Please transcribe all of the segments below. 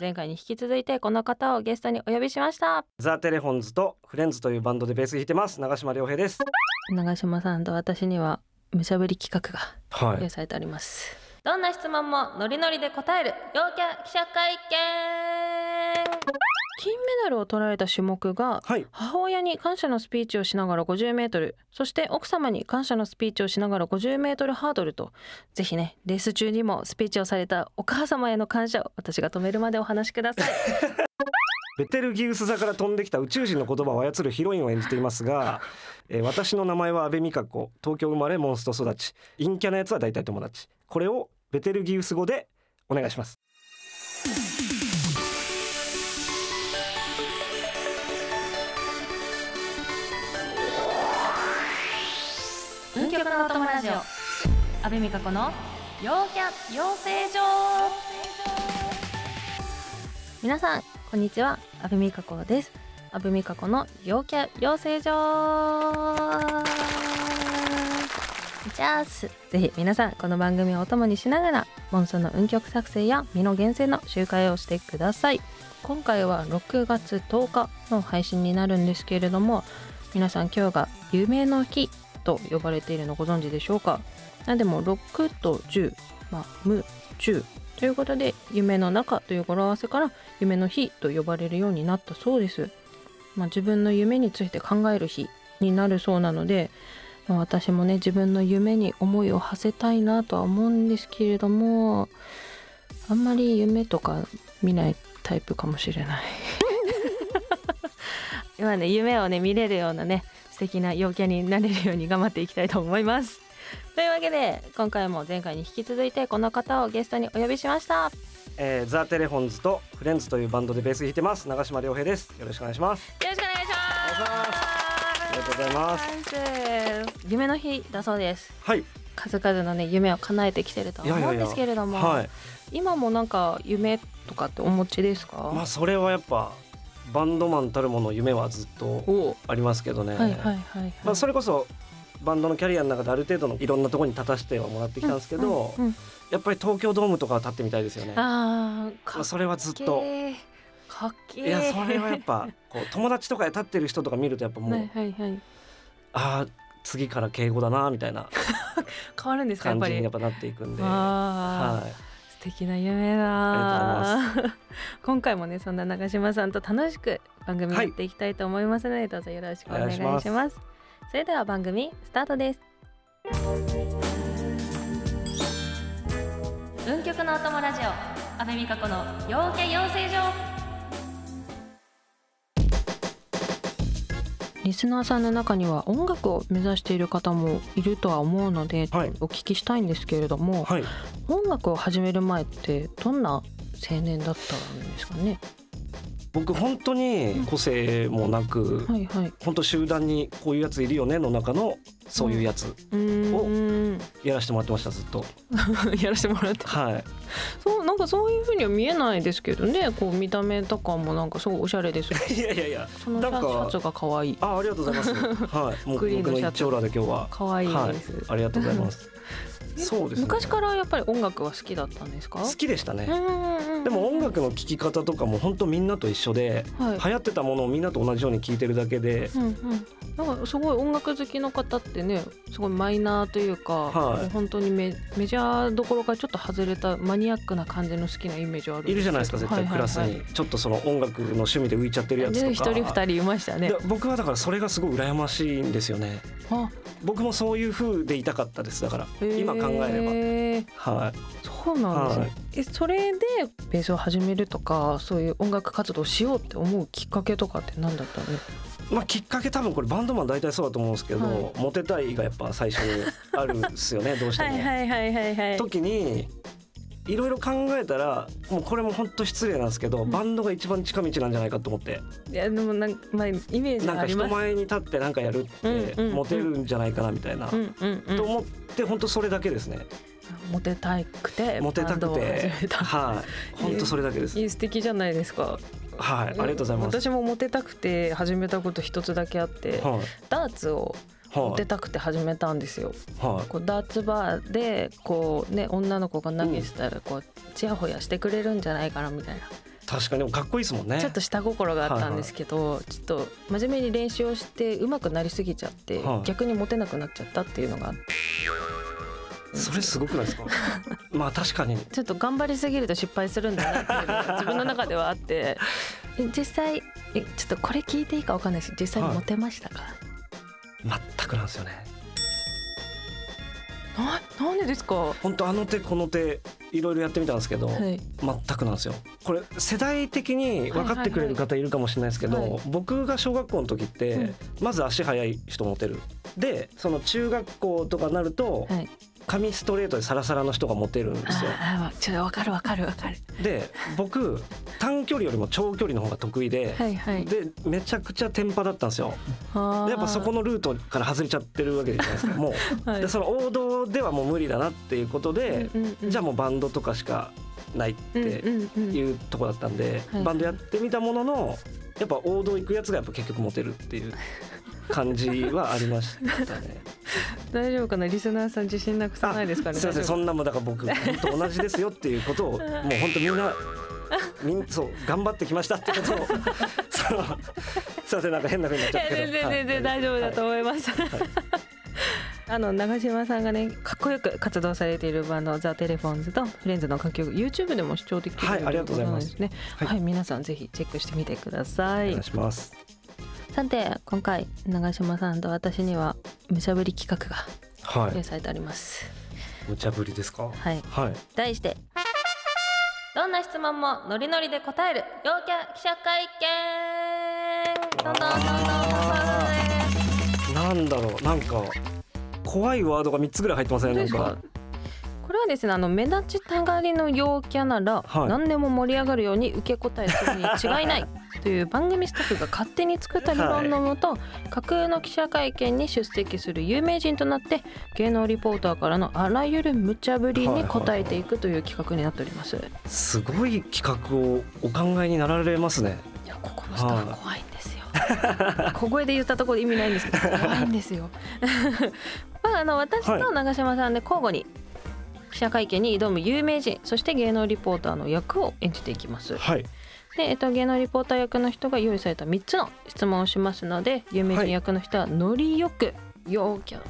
前回に引き続いてこの方をゲストにお呼びしました。ザ・テレフォンズとフレンズというバンドでベース弾いてます。長島亮平です。長島さんと私には無茶ぶり企画がはい。用意されております、どんな質問もノリノリで答える陽キャ記者会見。金メダルを取られた種目がはい。母親に感謝のスピーチをしながら50メートルそして奥様に感謝のスピーチをしながら50メートルハードルとぜひねレース中にもスピーチをされたお母様への感謝を私が止めるまでお話しください。ベテルギウス座から飛んできた宇宙人の言葉を操るヒロインを演じていますが、えー私の名前は阿部美香子。東京生まれモンスト育ち。陰キャなやつは大体友達。これをベテルギウス語でお願いします。運極のお友ラジオ。阿部美香子の陽キャ養成所皆さんこんにちは。阿部美香子です。阿部美香子の陽キャ養成所じゃあすぜひ皆さんこの番組をお供にしながらモンスの運曲作成や身の厳選の集会をしてください。今回は6月10日の配信になるんですけれども皆さん今日が夢の日と呼ばれているのご存知でしょうか？なんでも6と10、まあ、無10ということで夢の中という語呂合わせから夢の日と呼ばれるようになったそうです、まあ、自分の夢について考える日になるそうなので、まあ、私もね自分の夢に思いを馳せたいなとは思うんですけれどもあんまり夢とか見ないタイプかもしれない。今ね夢をね見れるようなね素敵な陽キャになれるように頑張っていきたいと思います。というわけで今回も前回に引き続いてこの方をゲストにお呼びしました。えーザ・テレフォンズとフレンズというバンドでベース弾いてます長島亮平です。よろしくお願いします。よろしくお願いしますありがとうございます。夢の日だそうです。はい数々のね夢を叶えてきてるとは思うんですけれどもはい。今もなんか夢とかってお持ちですか、まあそれはやっぱバンドマンたるもの夢はずっとお。ありますけどね、はいはいはいはい、まあ、それこそバンドのキャリアの中である程度のいろんなところに立たせてはもらってきたんですけど、うんうんやっぱり東京ドームとかは立ってみたいですよね。まあーかっあ、それはずっけとーかっけー。いやそれはやっぱ こう友達とかで立ってる人とか見るとやっぱもう、はいはいはい。ああ次から敬語だなみたいな。変わるんですかやっぱり。感じにやっぱなっていくんで。あー。はい。素敵な夢だ 今回もねそんな長島さんと楽しく番組やっていきたいと思いますので、どうぞよろしくお願いします。それでは番組スタートです。運極のお供ラジオ阿部美香子の陽キャ養成所リスナーさんの中には音楽を目指している方もいるとは思うので、はいお聞きしたいんですけれども、はい、音楽を始める前ってどんな青年だったんですかね？僕本当に個性もなく、はいはい。本当集団にこういうやついるよねの中のそういうやつうーん。やらせてもらってましたずっと。やらせてもらって。はい。そうなんかそういう風には見えないですけどね。こう見た目とかもなんかすごいおしゃれです。いやいやいや。そのシャシャツが可愛い。あありがとうございます。はい。もう僕の一丁羅で今日は。可愛いはい。ありがとうございます。そうですね。昔からやっぱり音楽は好きだったんですか？好きでしたね。うんでも音楽の聴き方とかも本当みんなと一緒で、はい。流行ってたものをみんなと同じように聴いてるだけで、うんうん、なんかすごい音楽好きの方ってねすごいマイナーというか、はい本当にメメジャーどころからちょっと外れたマニアックな感じの好きなイメージはあるんいるじゃないですか絶対クラスはいはいはいにちょっとその音楽の趣味で浮いちゃってるやつでとか。一人二人いましたねで。僕はだからそれがすごい羨ましいんですよね。あ僕もそういう風でいたかったですだから今考ええれば。はい。ばそうなんですね、はい。えそれでベースを始めるとかそういう音楽活動をしようって思うきっかけとかって何だったの？まあきっかけ多分これバンドマン大体そうだと思うんですけど、はい。モテたいがやっぱ最初にあるんですよね どうしても。はいはいはいはいはい。時にいろいろ考えたらもうこれも本当失礼なんですけど、ん。バンドが一番近道なんじゃないかと思って。いやでもなんか、まあ、イメージなんか人前に立ってなんかやるってうんうんうん。モテるんじゃないかなみたいな、うんうんうん。と思って本当それだけですねモテたくてモテたくて。はい。本当それだけです。いい素敵じゃないですか。はい。ありがとうございます。私もモテたくて始めたこと一つだけあってはい。ダーツをモはい。テたくて始めたんですよ。はい。こうダーツバーでこうね女の子が投げてたらこうちやほやしてくれるんじゃないかなみたいな。確かにかっこいいですもんね。ちょっと下心があったんですけど、ちょっと真面目に練習をして上手くなりすぎちゃって、はい。逆にモテなくなっちゃったっていうのがあってそれすごくないですか？まあ確かに。ちょっと頑張りすぎると失敗するんだなっていうのが 自分の中ではあって。え実際えちょっとこれ聞いていいかわかんないし実際にモテましたか、全くなんですよね。ななんでですか？は本当あの手この手いろいろやってみたんですけど、い。全くなんですよ。これ世代的に分かってくれる方いるかもしれないですけど、はい。はい僕が小学校の時って、うん。まず足速い人モテる。でその中学校とかになると、はい髪ストレートでサラサラの人がモテるんですよ。ああちょっとわかるわかるわかる。で僕短距離よりも長距離の方が得意で、はいはい。でめちゃくちゃテンパだったんですよ。やっぱそこのルートから外れちゃってるわけじゃないですか。もう、はい。でその王道ではもう無理だなっていうことで、うんうんうんじゃあもうバンドとかしかないってうんうんうん。いうとこだったんで、はい。バンドやってみたもののやっぱ王道行くやつがやっぱ結局モテるっていう 感じはありましたね。大丈夫かな？リスナーさん自信なくさないですかね？すいません。そんなもんだから僕本当同じですよっていうことを もう本当みんなみんそう頑張ってきましたってことを すいませんなんか変な風になっちゃったけど。全然全然大丈夫だと思います、あの長嶋さんがねかっこよく活動されているバンドザ・テレフォンズとフレンズの楽曲 YouTube でも視聴できるはいということなんですね。はいはい、皆さんぜひチェックしてみてください。お願いします。さて今回長嶋さんと私には無茶ぶり企画がはい。用意されてあります無茶ぶりですか？はいはい。題してどんな質問もノリノリで答える陽キャ記者会見どんどんどんどんどんなんだろうなんか怖いワードが三つぐらい入ってませんなんか。これはですねあの目立ちたがりの陽キャなら、はい何でも盛り上がるように受け答えするに違いないという番組スタッフが勝手に作った理論のもと、架空の記者会見に出席する有名人となって芸能リポーターからのあらゆる無茶ぶりに答えていくという企画になっております。いすごい企画をお考えになられますね。やここのスタッフ怖いんですよ。小声で言ったところで意味ないんですけど怖いんですよ。まああの私と長嶋さんで交互に記者会見に挑む有名人そして芸能リポーターの役を演じていきます。はい。で、えっと、芸能リポーター役の人が用意された3つの質問をしますので有名人役の人はノリよく陽キャ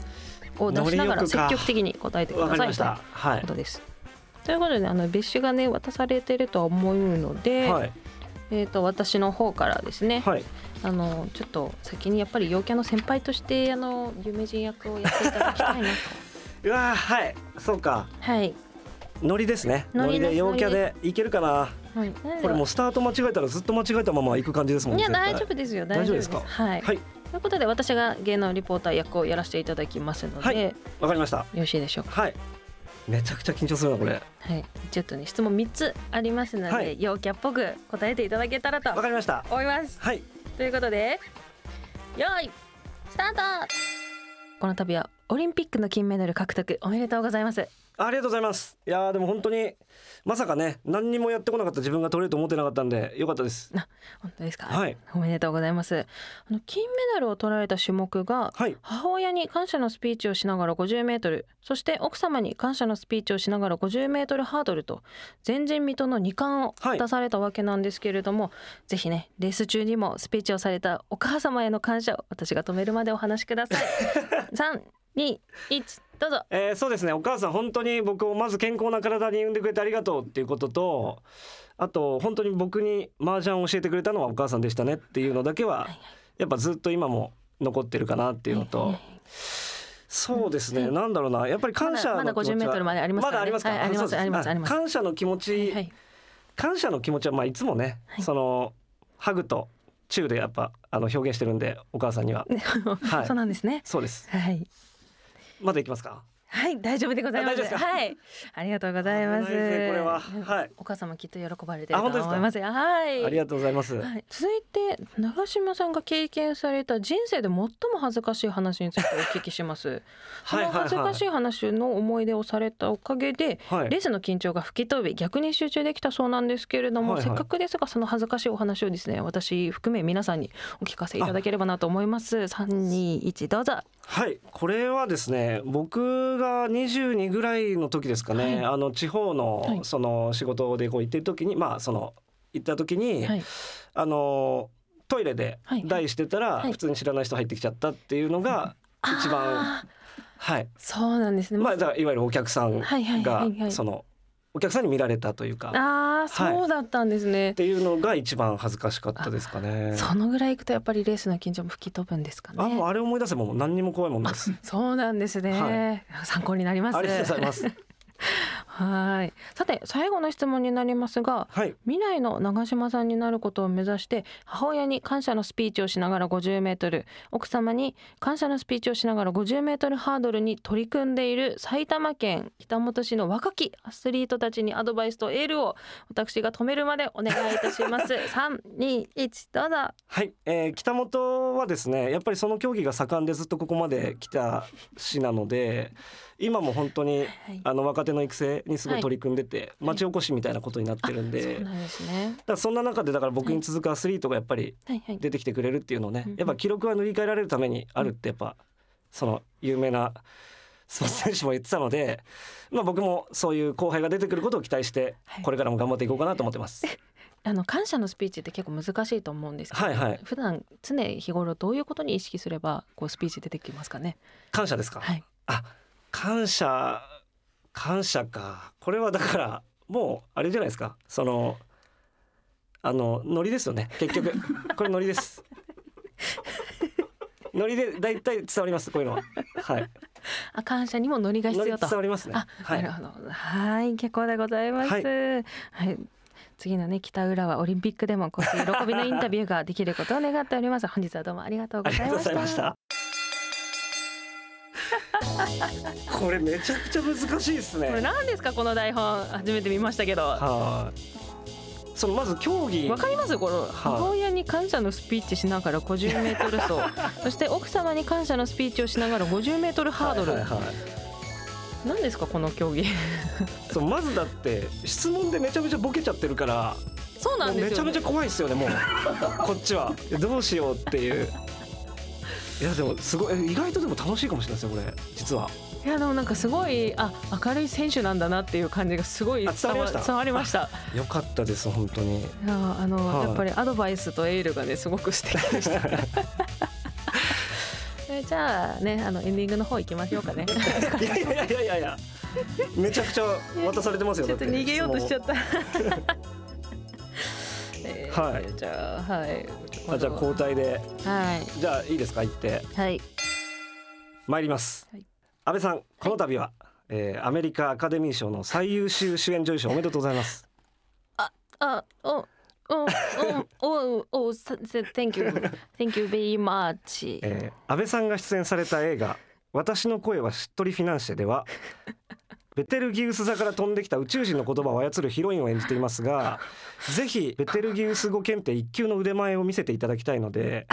を出しながら積極的に答えてくわださいというこ。とです。ということであの別紙がね渡されてるとは思うので、はい。えー、と私の方からですね、はい。あのちょっと先にやっぱり陽キャの先輩としてあの有名人役をやっていただきたいなと。うわーはい。そうか。はい、ノリですね。ノリで陽キャでいけるかな。はい、これもうスタート間違えたらずっと間違えたまま行く感じですもんいや大丈夫ですよ大丈夫ですか？はい、はい。ということで私が芸能リポーター役をやらせていただきますので、はいよわかりました。ろしいでしょうか？はい。めちゃくちゃ緊張するなこれ。はいちょっとね質問3つありますので、はい陽キャっぽく答えていただけたらとわかりました。思いますはい。ということでよーいスタートこの度はオリンピックの金メダル獲得おめでとうございますありがとうございます。いやーでも本当にまさかね何にもやってこなかった自分が取れると思ってなかったんでよかったです。本当ですか？はいおめでとうございますあの金メダルを取られた種目がはい。母親に感謝のスピーチをしながら50メートルそして奥様に感謝のスピーチをしながら50メートルハードルと前人未到の2冠をはい出されたわけなんですけれども、ぜひねレース中にもスピーチをされたお母様への感謝を私が止めるまでお話しください 321どうぞ。えー、そうですね。お母さん本当に僕をまず健康な体に産んでくれてありがとうっていうこととあと本当に僕に麻雀を教えてくれたのはお母さんでしたねっていうのだけははいやっぱずっと今も残ってるかなっていうのとそうですね。なんだろうな。やっぱり感謝まだまだ50の気持ちはメートルまでありますまだありますか？はいありますありますあります。感謝の気持はいちはい。感謝の気持ちはまあいつもねはい。そのハグとチューでやっぱあの表現してるんでお母さんには。は いそうなんですね。そうです。はいまだいきますか？はい大丈夫でございます。はい。ありがとうございます。これは。はい。お母様きっと喜ばれてると思いますよ。はい。ありがとうございます。はい、続いて長嶋さんが経験された人生で最も恥ずかしい話についてお聞きします。その恥ずかしい話の思い出をされたおかげで、はい。レースの緊張が吹き飛び逆に集中できたそうなんですけれども、はいはい。せっかくですがその恥ずかしいお話をですね私含め皆さんにお聞かせいただければなと思います。三二一どうぞ。はい。これはですね僕が22ぐらいの時ですかね、はい。あの地方のはい。その仕事でこう行ってる時にまあその行った時に、はい。あのトイレではい。台してたら、はい。普通に知らない人入ってきちゃったっていうのが一番はい。そうなんですね。まあいわゆるお客さんがそのお客さんに見られたというか。っああそうだったんですね、ていうのが一番恥ずかしかったですかね。そのぐらい行くとやっぱりレースの緊張も吹き飛ぶんですかね。あもうあれ思い出せばもう何にも怖いもんです。そうなんですね、参考になります。ありがとうございます。はい。さて最後の質問になりますがはい。未来の長嶋さんになることを目指して母親に感謝のスピーチをしながら50メートル奥様に感謝のスピーチをしながら50メートルハードルに取り組んでいる埼玉県北本市の若きアスリートたちにアドバイスとエールを私が止めるまでお願いいたします。三二一どうぞ。はい、えー北本はですねやっぱりその競技が盛んでずっとここまで来た市なので今も本当にはい。あの若手の育成にすごい取り組んでて、町おこしみたいなことになってるんで、だかそんですね。らそんな中でだから僕に続くアスリートがやっぱりはいはい。出てきてくれるっていうのをね、うんやっぱ記録は塗り替えられるためにあるってやっぱその有名なスポーツ選手も言ってたので、まあ、僕もそういう後輩が出てくることを期待してはい。これからも頑張っていこうかなと思ってます。あの感謝のスピーチって結構難しいと思うんですけど、はいはい。普段常日頃どういうことに意識すればこうスピーチ出てきますかね？感謝ですか、はい。あ感謝感謝か。これはだからもうあれじゃないですか。そのあのノリですよね。結局。これノリです。ノリで大体伝わりますこういうのは。はい。あ感謝にもノリが必要と。伝わりますね。あ、はい。なるほど。はい、結構でございます。ははい。い。次のね北浦和オリンピックでもこう喜びのインタビューができることを願っております。本日はどうもありがとうございまし。た これめちゃくちゃ難しいですこれね何ですかこの台本。初めて見ましたけど。はい。そのまず競技。わかります？この母親に感謝のスピーチしながら50メートル走。そして奥様に感謝のスピーチをしながら50メートルハードル、はいはいはい。何ですかこの競技？そうまずだって質問でめちゃめちゃボケちゃってるからそうなんですよ、ね、めちゃめちゃ怖いですよねもう。こっちは。どうしようっていういやでもすごい意外とでも楽しいかもしれないですよこれ。実は。いやでもなんかすごいあ明るい選手なんだなっていう感じがすごいあ伝わりました？伝わりました。よかったです本当に。いやあの、はい。やっぱりアドバイスとエールがねすごく素敵でした。えじゃあねあのエンディングの方行きましょうかね。いやいやいやいやいや。めちゃくちゃ渡されてますよちょっと逃げようとしちゃっった。えはい。じゃあはい。たあじゃあ交代で。はい。じゃあいいですか？行って。はい。参ります、はい。安倍さんこの度は、えーアメリカアカデミー賞の最優秀主演女優賞おめでとうございます。あおおおおおさ Thank you. Thank you very much。えー安倍さんが出演された映画「私の声はしっとりフィナンシェ」ではベテルギウス座から飛んできた宇宙人の言葉を操るヒロインを演じていますが ぜひベテルギウス語検定1級の腕前を見せていただきたいので、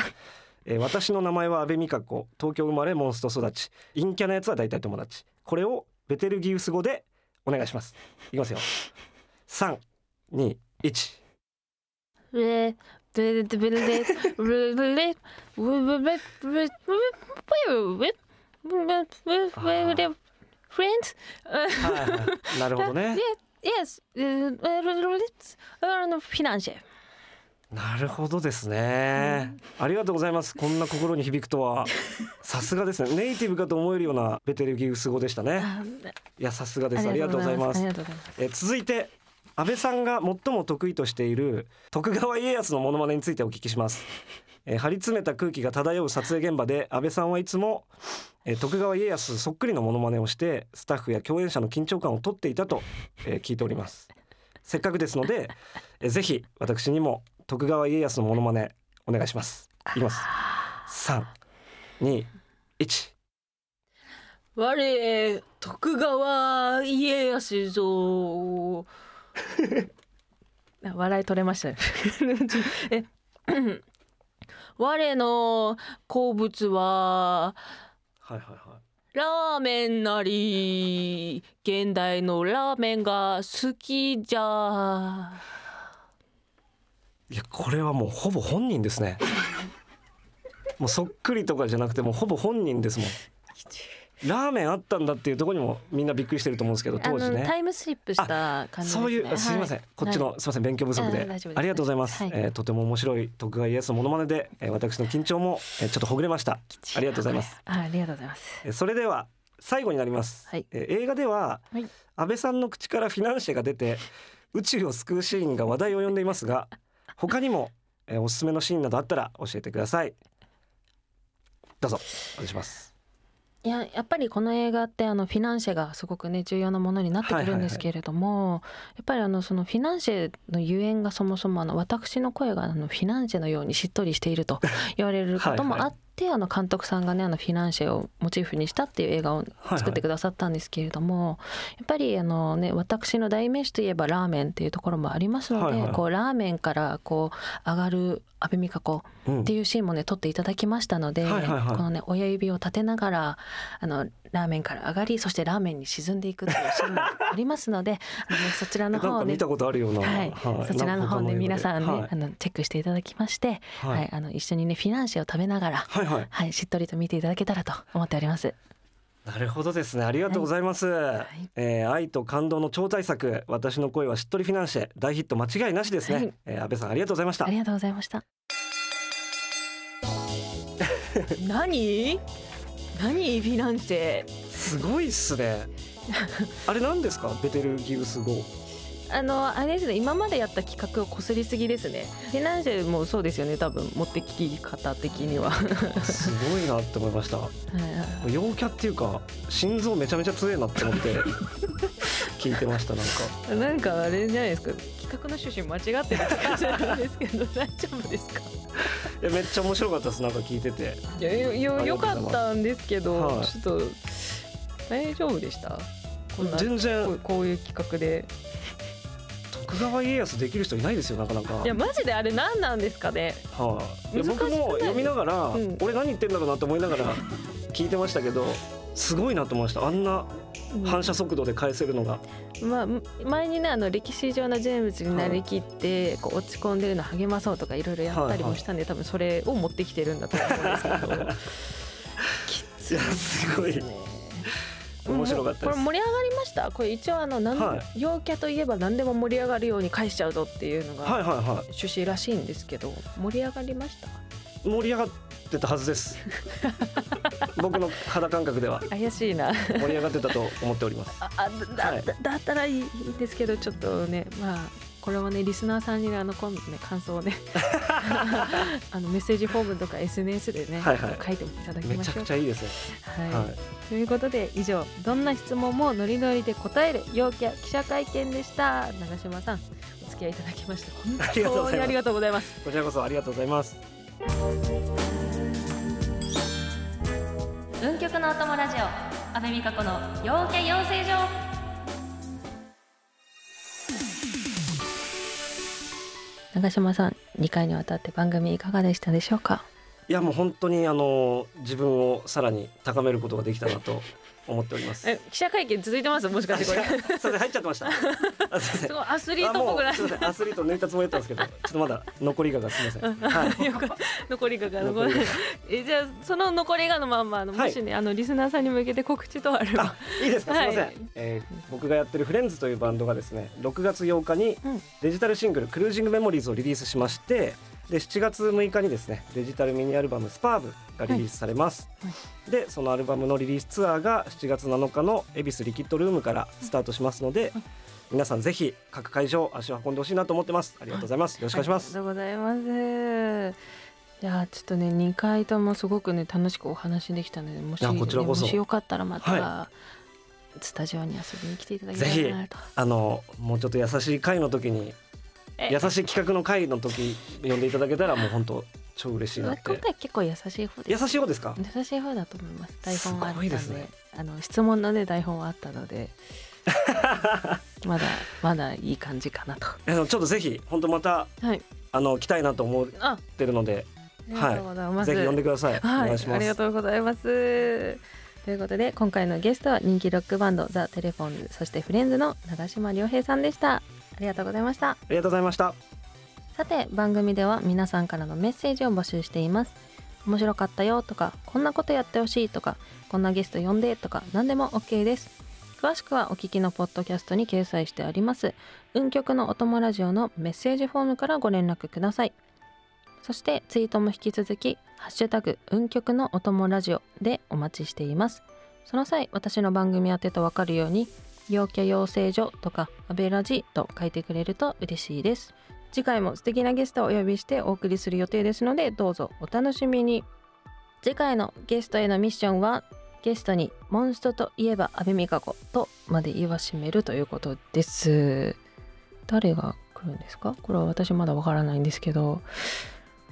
えー私の名前は安倍美香子東京生まれモンスト育ち。陰キャなやつは大体友達。これをベテルギウス語でお願いします。いきますよ。321レレレレレレレレレレレレレレレ Friends? るほどね。Yes, uh, uh, financial. なるほどですね、ありがとうございます。こんな心に響くとは。さすがですね。ネイティブかと思えるようなベテルギウス語でしたね。いやさすがです。ありがとうございます。ありがとうございます。え続いて安倍さんが最も得意としている徳川家康のモノマネについてお聞きします、えー張り詰めた空気が漂う撮影現場で安倍さんはいつも、えー徳川家康そっくりのモノマネをしてスタッフや共演者の緊張感を取っていたと、えー聞いております。せっかくですので、えーぜひ私にも徳川家康のモノマネお願いします。いきます。三二一。我徳川家康ぞ 笑い取れましたよえ 我の好物ははいはいはいラーメンなり現代のラーメンが好きじゃ。いやこれはもうほぼ本人ですね。もうそっくりとかじゃなくてもうほぼ本人ですもんラーメンあったんだっていうところにもみんなびっくりしてると思うんですけど当時ね。タイムスリップした感じです。ねそういうすみません、はいこっちの、はい。すみません勉強不足で。ありがとうございます、はい。えーとても面白い徳川家康のモノマネで、えー私の緊張も、えーちょっとほぐれました。ありがとうございます。あありがとうございます。えーそれでは最後になります、はい。えー映画では、はい。安倍さんの口からフィナンシェが出て宇宙を救うシーンが話題を呼んでいますが他にも、えーおすすめのシーンなどあったら教えてください。どうぞお願いしますいややっぱりこの映画ってあのフィナンシェがすごくね重要なものになってくるんですけれども、やっぱりあのそのフィナンシェのゆえんがそもそもあの私の声があのフィナンシェのようにしっとりしていると言われることもあってあの監督さんがねあのフィナンシェをモチーフにしたっていう映画を作ってくださったんですけれども、やっぱりあのね私の代名詞といえばラーメンっていうところもありますので、はいはい。こうラーメンからこう上がる阿部美香子うん。っていうシーンもね撮っていただきましたので、はいはいはい。このね親指を立てながらあのラーメンから上がりそしてラーメンに沈んでいくっていうシーンもありますのであの、ね、そちらの方をねか見たことあるような、はい、そちらの方ね皆さんね、はい。あのチェックしていただきまして、ははい。いあの一緒にねフィナンシェを食べながら、はいはい。はい、しっとりと見ていただけたらと思っております。なるほどですね。ありがとうございます、い。えー愛と感動の超大作私の声はしっとりフィナンシェ大ヒット間違いなしですね、はい。えー安倍さんありがとうございました。ありがとうございました。何？何フィナンシェ？すごいっすね。あれ何ですか？ベテルギウス号。あのあれですね今までやった企画をこすりすぎですね。フィナンシェもそうですよね多分持ってき方的には。すごいなって思いました。はい陽キャっていうか心臓めちゃめちゃ強いなって思って聞いてましたなんか。なんかあれじゃないですか。企画の趣旨間違ってるって感じなんですけど 大丈夫ですか？いやめっちゃ面白かったですなんか聞いてて。いやよよかったんですけど、はい。ちょっと大丈夫でした？こんな全然。こういう企画で徳川家康できる人いないですよなかなか。いやマジであれ何なんですかね。はい、いや僕も読みながら、うん。俺何言ってんだろうなと思いながら 聞いてましたけどすごいなと思いました。あんな反射速度で返せるのが、まあ、前にねあの歴史上の人物になりきって、こう落ち込んでるの励まそうとかいろいろやったりもしたんで、多分それを持ってきてるんだと思うんですけど。き ついやすごい。ね面白かったです。これ盛り上がりました？これ一応あのなん、は陽キャといえば何でも盛り上がるように返しちゃうぞっていうのが趣旨らしいんですけど盛り上がりました？い盛り上がってたはずです。僕の肌感覚では。怪しいな。盛り上がってたと思っております。ああだ,、はい。だだったらいいんですけどちょっとねまあこれはねリスナーさんにねあの今度ね感想をね あのメッセージフォームとか SNS でね、はいはい。書いてもいただきめちゃましょう。くちゃいいですねはい、はい。ということで以上どんな質問もノリノリで答える陽キャ記者会見でした。長島さんお付き合いいただきまして本ありがとうございます当にありがとうございます。こちらこそありがとうございます。運極のお供ラジオ阿部美香子の陽キャ養成所長島さん2回にわたって番組いかがでしたでしょうか？いやもう本当にあの自分をさらに高めることができたなと思っております。え記者会見続いてます？もしかしてこれ。すいません入っちゃってました。あすごいアスリートっぽくない。うすみません。アスリート抜いたつもりだったんですけど ちょっとまだ残りががすみません。はい。残りがが残りが。えじゃあその残りがのまんまあのはい。もしね、あのリスナーさんに向けて告知とあればあいいですか？すみません、はい。えー僕がやってるフレンズというバンドがですね6月8日にうん。デジタルシングルクルージングメモリーズをリリースしましてで7月6日にですねデジタルミニアルバムスパーブがリリースされます、はい。でそのアルバムのリリースツアーが7月7日の恵比寿リキッドルームからスタートしますので、皆さんぜひ各会場足を運んでほしいなと思ってます。ありがとうございます。よろしくお願いします、ありがとうございます。いやちょっとね2回ともすごくね楽しくお話できたのでもしもしよかったらまた、はスタジオに遊びに来ていただきたいなと。あのもうちょっと優しい回の時にえ優しい企画の回の時呼んでいただけたらもう本当超嬉しいなっ今て回結構優しい方で優しい方ですか？優しい方だと思います。台本はあったんで。すごいですね。あの質問のね台本はあったので。まだまだいい感じかなと。ちょっとぜひ本当またはい。あの来たいなと思っあてるので。ありがとうございます、ぜひ呼んでください、はい、お願いします。ありがとうございます。ということで今回のゲストは人気ロックバンドザ・テレフォンズそしてフレンズの長島亮平さんでしたありがとうございました。ありがとうございました。さて番組では皆さんからのメッセージを募集しています。面白かったよとかこんなことやってほしいとかこんなゲスト呼んでとか何でも OK です。詳しくはお聞きのポッドキャストに掲載してあります運極のお供ラジオのメッセージフォームからご連絡ください。そしてツイートも引き続きハッシュタグ運極のお供ラジオでお待ちしています。その際私の番組宛てとわかるように陽キャ養成所とかアベラジと書いてくれると嬉しいです。次回も素敵なゲストをお呼びしてお送りする予定ですのでどうぞお楽しみに。次回のゲストへのミッションはゲストにモンストといえば阿部美香子とまで言わしめるということです。誰が来るんですか？これは私まだわからないんですけど。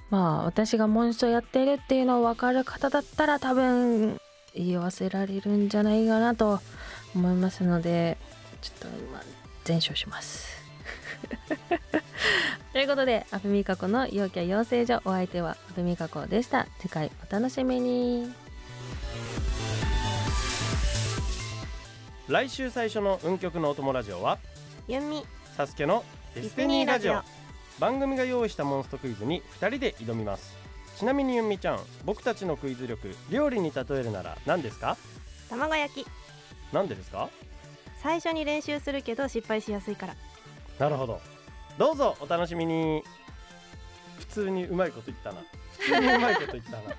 まあ私がモンストやってるっていうのを分かる方だったら多分言わせられるんじゃないかなと思いますのでちょっとまあ全勝します。ということで阿部美香子の陽キャ養成所お相手は阿部美香子でした。次回お楽しみに。来週最初の運極のお供ラジオはゆんみサスケのディスティニーラジオ。番組が用意したモンストクイズに2人で挑みます。ちなみにゆんみちゃん僕たちのクイズ力料理に例えるなら何ですか？卵焼きなんでですか？最初に練習するけど失敗しやすいから。なるほど。どうぞお楽しみに。普通にうまいこと言ったな。普通にうまいこと言ったな